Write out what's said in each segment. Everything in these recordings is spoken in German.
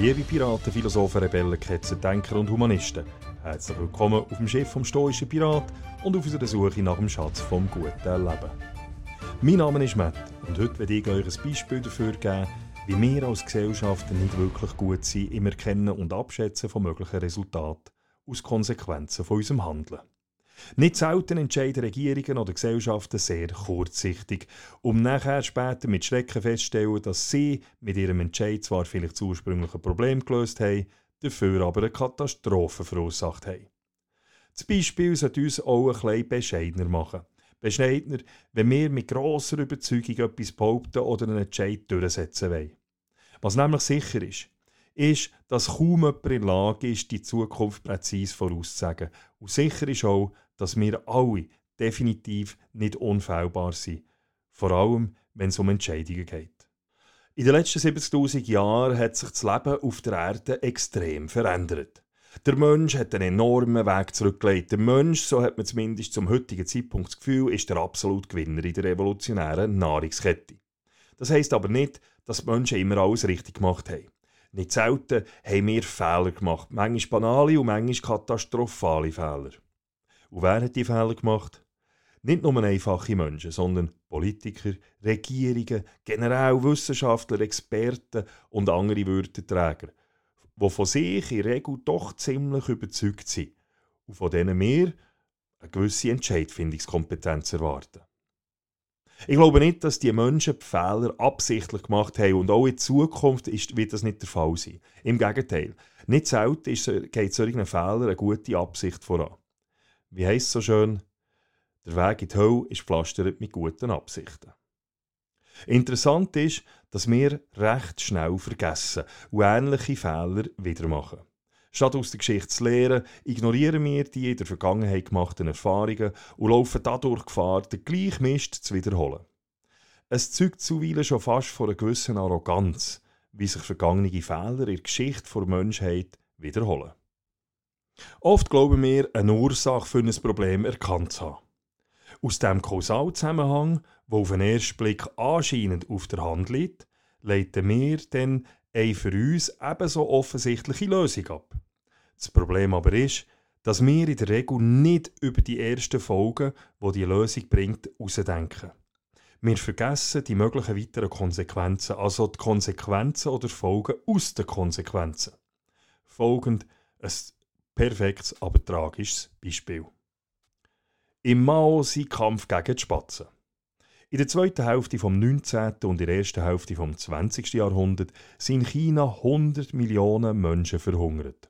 Liebe Piraten, Philosophen, Rebellen, Ketzer, Denker und Humanisten. Herzlich willkommen auf dem Schiff vom stoischen Pirat und auf unserer Suche nach dem Schatz vom guten Leben. Mein Name ist Matt und heute werde ich euch ein Beispiel dafür geben, wie wir als Gesellschaft nicht wirklich gut sind im Erkennen und Abschätzen von möglichen Resultaten aus Konsequenzen von unserem Handeln. Nicht selten entscheiden Regierungen oder Gesellschaften sehr kurzsichtig, um nachher später mit Schrecken festzustellen, dass sie mit ihrem Entscheid zwar vielleicht das ursprüngliche Problem gelöst haben, dafür aber eine Katastrophe verursacht haben. Das Beispiel sollte uns auch ein bisschen bescheidener machen. Bescheidener, wenn wir mit grosser Überzeugung etwas behaupten oder einen Entscheid durchsetzen wollen. Was nämlich sicher ist, ist, dass kaum jemand in der Lage ist, die Zukunft präzise vorauszusagen. Und sicher ist auch, dass wir alle definitiv nicht unfehlbar sind. Vor allem, wenn es um Entscheidungen geht. In den letzten 70.000 Jahren hat sich das Leben auf der Erde extrem verändert. Der Mensch hat einen enormen Weg zurückgelegt. Der Mensch, so hat man zumindest zum heutigen Zeitpunkt das Gefühl, ist der absolute Gewinner in der evolutionären Nahrungskette. Das heisst aber nicht, dass die Menschen immer alles richtig gemacht haben. Nicht selten haben wir Fehler gemacht, manchmal banale und manchmal katastrophale Fehler. Und wer hat die Fehler gemacht? Nicht nur einfache Menschen, sondern Politiker, Regierungen, General, Wissenschaftler, Experten und andere Würdenträger, die von sich in Regel doch ziemlich überzeugt sind und von denen wir eine gewisse Entscheidfindungskompetenz erwarten. Ich glaube nicht, dass die Menschen die Fehler absichtlich gemacht haben und auch in Zukunft ist, wird das nicht der Fall sein. Im Gegenteil, nicht selten ist, geht solchen Fehlern eine gute Absicht voran wie heisst es so schön, der Weg in die Hölle ist pflastert mit guten Absichten. Interessant ist, dass wir recht schnell vergessen und ähnliche Fehler wieder machen. Statt aus der Geschichte zu lernen, ignorieren wir die in der Vergangenheit gemachten Erfahrungen und laufen dadurch Gefahr, den gleichen Mist zu wiederholen. Es zeugt zuweilen schon fast von einer gewissen Arroganz, wie sich vergangene Fehler in der Geschichte der Menschheit wiederholen. Oft glauben wir, eine Ursache für ein Problem erkannt zu haben. Aus dem Kausalzusammenhang, wo auf den ersten Blick anscheinend auf der Hand liegt, leiten wir dann eine für uns ebenso offensichtliche Lösung ab. Das Problem aber ist, dass wir in der Regel nicht über die ersten Folgen, die, die Lösung bringt, herausdenken. Wir vergessen die möglichen weiteren Konsequenzen, also die Konsequenzen oder Folgen aus den Konsequenzen. Folgend ein perfektes, aber tragisches Beispiel. Im Mao sein Kampf gegen die Spatzen. In der zweiten Hälfte vom 19. und in der ersten Hälfte vom 20. Jahrhundert sind in China 100 Millionen Menschen verhungert.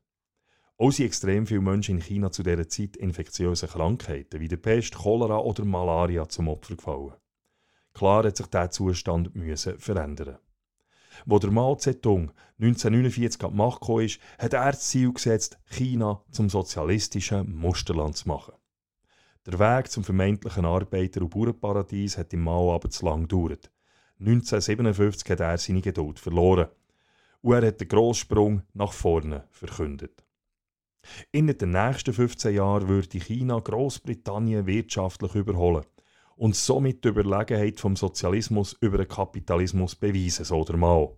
Auch sind extrem viele Menschen in China zu dieser Zeit infektiöse Krankheiten wie der Pest, Cholera oder Malaria zum Opfer gefallen. Klar hat sich dieser Zustand müssen verändern. Wo der Mao Zedong 1949 an die Macht kam, hat er das Ziel gesetzt, China zum sozialistischen Musterland zu machen. Der Weg zum vermeintlichen Arbeiter- und Bauernparadies hat im Mao aber zu lang gedauert. 1957 hat er seine Geduld verloren. Und er hat den Grosssprung nach vorne verkündet. In den nächsten 15 Jahren würde China Großbritannien wirtschaftlich überholen und somit die Überlegenheit vom Sozialismus über den Kapitalismus beweisen, so der Mao.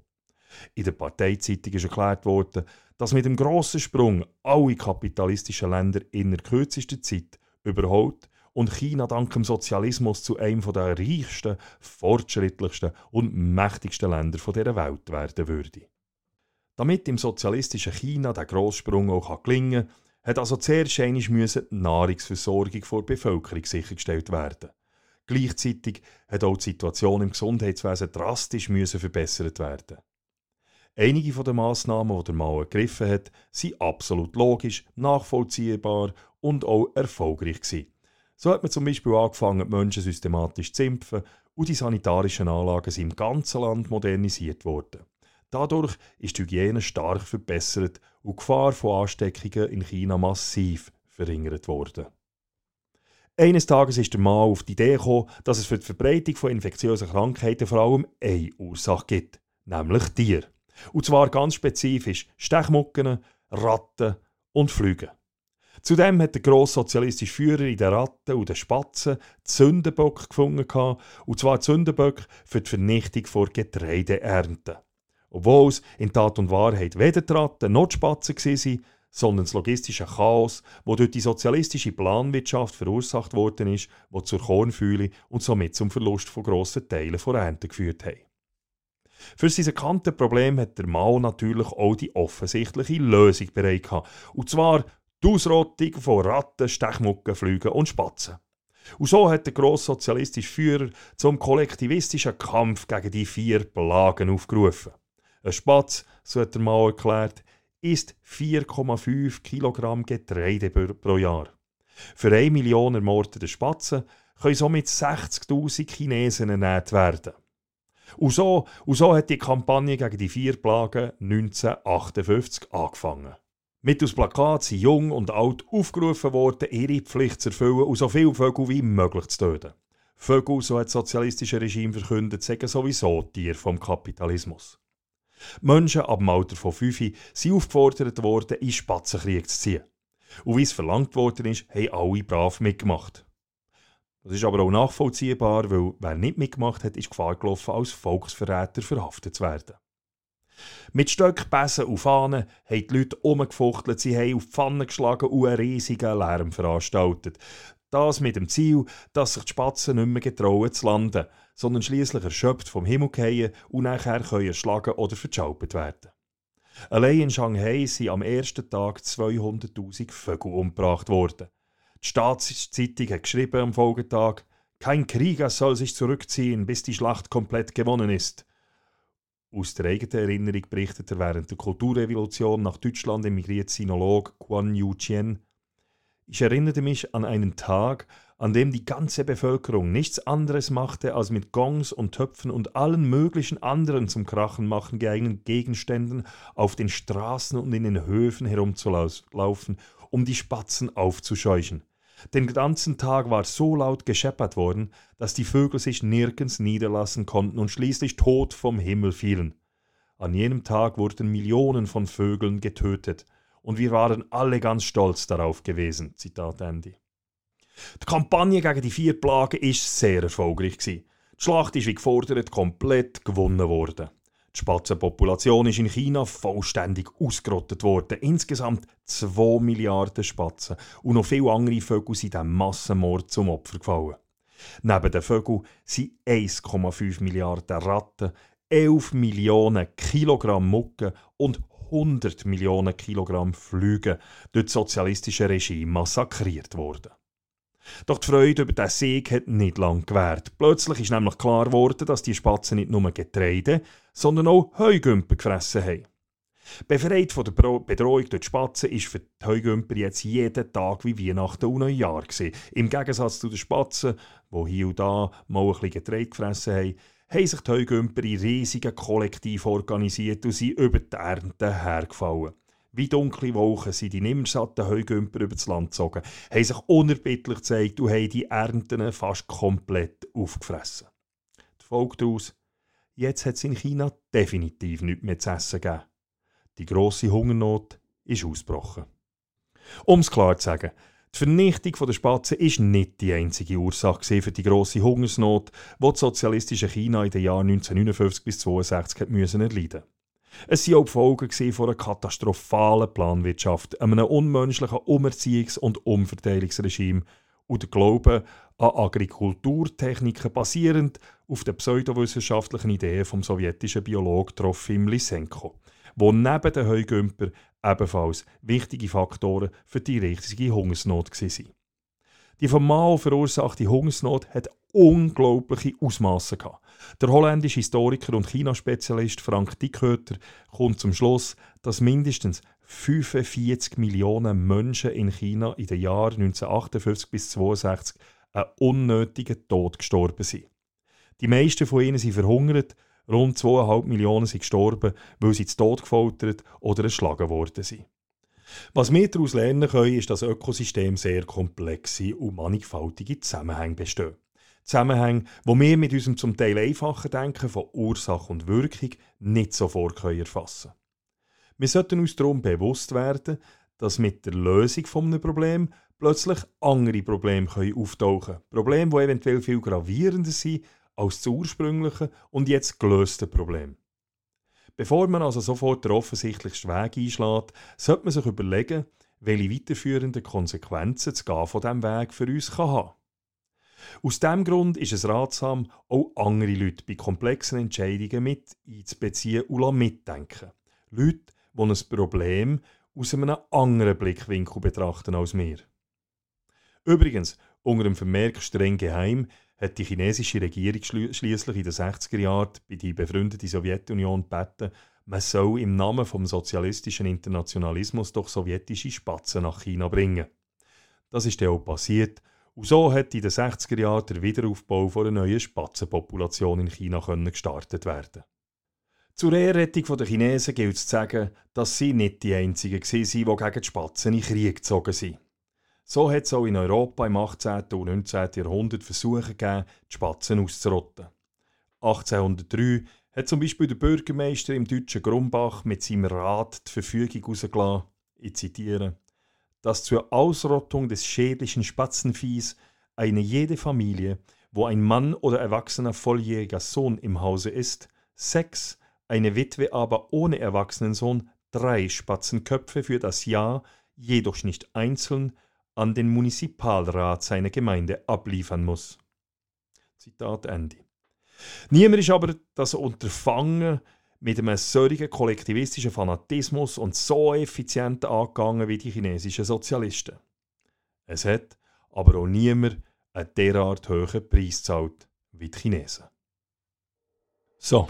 In der Parteizeitung ist erklärt worden, dass mit dem grossen Sprung alle kapitalistischen Länder in der kürzesten Zeit überholt und China dank dem Sozialismus zu einem der reichsten, fortschrittlichsten und mächtigsten Länder dieser Welt werden würde. Damit im sozialistischen China der Grosssprung auch gelingen kann, hat also zuerst einmal die Nahrungsversorgung der Bevölkerung sichergestellt werden. Gleichzeitig hat auch die Situation im Gesundheitswesen drastisch verbessert werden. Einige der Massnahmen, die der Mao ergriffen hat, sind absolut logisch, nachvollziehbar und auch erfolgreich gewesen. So hat man zum Beispiel angefangen, die Menschen systematisch zu impfen und die sanitarischen Anlagen sind im ganzen Land modernisiert worden. Dadurch ist die Hygiene stark verbessert und die Gefahr von Ansteckungen in China massiv verringert worden. Eines Tages ist der Mann auf die Idee gekommen, dass es für die Verbreitung von infektiösen Krankheiten vor allem eine Ursache gibt, nämlich Tiere. Und zwar ganz spezifisch Stechmucken, Ratten und Flüge. Zudem hat der grosse sozialistische Führer in den Ratten und den Spatzen die Sündenböcke gefunden, und zwar die Sündenböcke für die Vernichtung von Getreideernten. Obwohl es in Tat und Wahrheit weder die Ratten noch die Spatzen waren, sondern das logistische Chaos, wo durch die sozialistische Planwirtschaft verursacht worden ist, wo zur Kornfühle und somit zum Verlust von grossen Teilen von Ernte geführt hat. Für sein erkanntes Problem hat der Mao natürlich auch die offensichtliche Lösung bereit gehabt, und zwar die Ausrottung von Ratten, Stechmucken, Flügen und Spatzen. Und so hat der grosssozialistische Führer zum kollektivistischen Kampf gegen die vier Plagen aufgerufen. Ein Spatz, so hat der Mao erklärt, isst 4,5 Kilogramm Getreide pro Jahr. Für 1 Million ermordete Spatzen können somit 60.000 Chinesen ernährt werden. Und so, und so hat die Kampagne gegen die vier Plagen 1958 angefangen. Mittels Plakat sind jung und alt aufgerufen worden, ihre Pflicht zu erfüllen und so viele Vögel wie möglich zu töten. Vögel, so hat das sozialistische Regime verkündet, sagen sowieso Tier vom Kapitalismus. Menschen ab dem Alter von 5 sind aufgefordert worden, in Spatzenkrieg zu ziehen. Und wie es verlangt worden ist, haben alle brav mitgemacht. Das ist aber auch nachvollziehbar, weil wer nicht mitgemacht hat, ist Gefahr gelaufen, als Volksverräter verhaftet zu werden. Mit Stöcken, Besen und Fahnen haben die Leute umgefuchtelt, sie haben auf die Pfannen geschlagen und einen riesigen Lärm veranstaltet. Das mit dem Ziel, dass sich die Spatzen nicht mehr getrauen zu landen, sondern schließlich erschöpft vom Himmel fallen und nachher können erschlagen oder verschalpert werden. Allein in Shanghai sind am ersten Tag 200.000 Vögel umgebracht worden. Die Staatszeitung hat geschrieben am Folgetag, kein Krieger soll sich zurückziehen, bis die Schlacht komplett gewonnen ist. Aus der eigenen Erinnerung berichtet er während der Kulturrevolution nach Deutschland emigriert Sinolog Guan Yu Qian. Ich erinnerte mich an einen Tag, an dem die ganze Bevölkerung nichts anderes machte, als mit Gongs und Töpfen und allen möglichen anderen zum Krachen machen geeigneten Gegenständen auf den Straßen und in den Höfen herumzulaufen, um die Spatzen aufzuscheuchen. Den ganzen Tag war so laut gescheppert worden, dass die Vögel sich nirgends niederlassen konnten und schließlich tot vom Himmel fielen. An jenem Tag wurden Millionen von Vögeln getötet, und wir waren alle ganz stolz darauf gewesen. Zitat Ende. Die Kampagne gegen die vier Plagen ist sehr erfolgreich. Die Schlacht ist wie gefordert komplett gewonnen worden. Die Spatzenpopulation ist in China vollständig ausgerottet worden. Insgesamt 2 Milliarden Spatzen und noch viele andere Vögel sind dem Massenmord zum Opfer gefallen. Neben den Vögeln sind 1,5 Milliarden Ratten, 11 Millionen Kilogramm Mucke und 100 Millionen Kilogramm Flüge durch das sozialistische Regime massakriert worden. Doch die Freude über diesen Sieg hat nicht lange gewährt. Plötzlich ist nämlich klar geworden, dass die Spatzen nicht nur Getreide, sondern auch Heugümper gefressen haben. Befreit von der Bedrohung durch die Spatzen ist für die Heugümper jetzt jeden Tag wie Weihnachten und Neujahr gewesen. Im Gegensatz zu den Spatzen, die hier und da mal ein bisschen Getreide gefressen haben, haben sich die Heugümper in riesigen Kollektiv organisiert und sind über die Ernte hergefallen. Wie dunkle Wolken sind die nimmersatten Heugümper über das Land gezogen, haben sich unerbittlich gezeigt und haben die Ernten fast komplett aufgefressen. Die Folge daraus, jetzt hat es in China definitiv nichts mehr zu essen gegeben. Die grosse Hungernot ist ausgebrochen. Um es klar zu sagen, die Vernichtung der Spatzen ist nicht die einzige Ursache für die grosse Hungersnot, die das sozialistische China in den Jahren 1959 bis 1962 erleiden musste. Es waren auch die Folgen von einer katastrophalen Planwirtschaft, einem unmenschlichen Umerziehungs- und Umverteilungsregime und der Glaube an Agrikulturtechniken basierend auf den pseudowissenschaftlichen Ideen vom sowjetischen Biologen Trofim Lysenko, wo neben den Heugümper ebenfalls wichtige Faktoren für die riesige Hungersnot waren. Die vom Mao verursachte Hungersnot hat unglaubliche Ausmaße. Der holländische Historiker und China-Spezialist Frank Dickhöter kommt zum Schluss, dass mindestens 45 Millionen Menschen in China in den Jahren 1958 bis 1962 einen unnötigen Tod gestorben sind. Die meisten von ihnen sind verhungert, rund 2,5 Millionen sind gestorben, weil sie zu Tod gefoltert oder erschlagen worden sind. Was wir daraus lernen können, ist, dass Ökosysteme sehr komplexe und mannigfaltige Zusammenhänge bestehen. Zusammenhänge, wo wir mit unserem zum Teil einfachen Denken von Ursache und Wirkung nicht sofort erfassen können. Wir sollten uns darum bewusst werden, dass mit der Lösung eines Problems plötzlich andere Probleme können auftauchen können. Probleme, die eventuell viel gravierender sind als das ursprüngliche und jetzt gelöste Problem. Bevor man also sofort den offensichtlichsten Weg einschlägt, sollte man sich überlegen, welche weiterführenden Konsequenzen das Gehen von diesem Weg für uns kann haben Aus diesem Grund ist es ratsam, auch andere Leute bei komplexen Entscheidungen mit einzubeziehen und mitdenken. Leute, die ein Problem aus einem anderen Blickwinkel betrachten als wir. Übrigens, unter dem Vermerk streng geheim hat die chinesische Regierung schließlich in den 60er Jahren bei der befreundeten Sowjetunion gebeten, man soll im Namen vom sozialistischen Internationalismus doch sowjetische Spatzen nach China bringen. Das ist dann auch passiert und so hat in den 60er Jahren der Wiederaufbau von einer neuen Spatzenpopulation in China gestartet werden. Zur Ehrrettung der Chinesen gilt es zu sagen, dass sie nicht die einzigen waren, die gegen die Spatzen in Krieg gezogen sind. So hat es auch in Europa im 18. und 19. Jahrhundert Versuche gegeben, die Spatzen auszurotten. 1803 hat zum Beispiel der Bürgermeister im deutschen Grumbach mit seinem Rat die Verfügung herausgelassen, ich zitiere, dass zur Ausrottung des schädlichen Spatzenviehs eine jede Familie, wo ein Mann oder erwachsener volljähriger Sohn im Hause ist, sechs, eine Witwe aber ohne erwachsenen Sohn, drei Spatzenköpfe für das Jahr, jedoch nicht einzeln, an den Municipalrat seiner Gemeinde abliefern muss. Zitat Ende. Niemand ist aber das Unterfangen mit einem solchen kollektivistischen Fanatismus und so effizient angegangen wie die chinesischen Sozialisten. Es hat aber auch niemand einen derart hohen Preis gezahlt wie die Chinesen. So,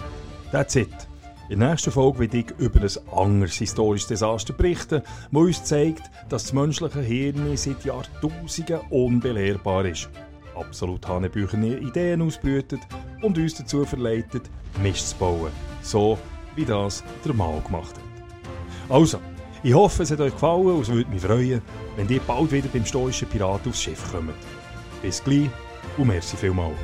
that's it. In der nächsten Folge werde ich über ein anderes historisches Desaster berichten, das uns zeigt, dass das menschliche Hirn seit Jahrtausenden unbelehrbar ist. Absolut hanebüchene Ideen ausbrütet und uns dazu verleitet, Mist zu bauen. So wie das der Mao gemacht hat. Also, ich hoffe, es hat euch gefallen und es würde mich freuen, wenn ihr bald wieder beim stoischen Pirat aufs Schiff kommt. Bis gleich und merci vielmals.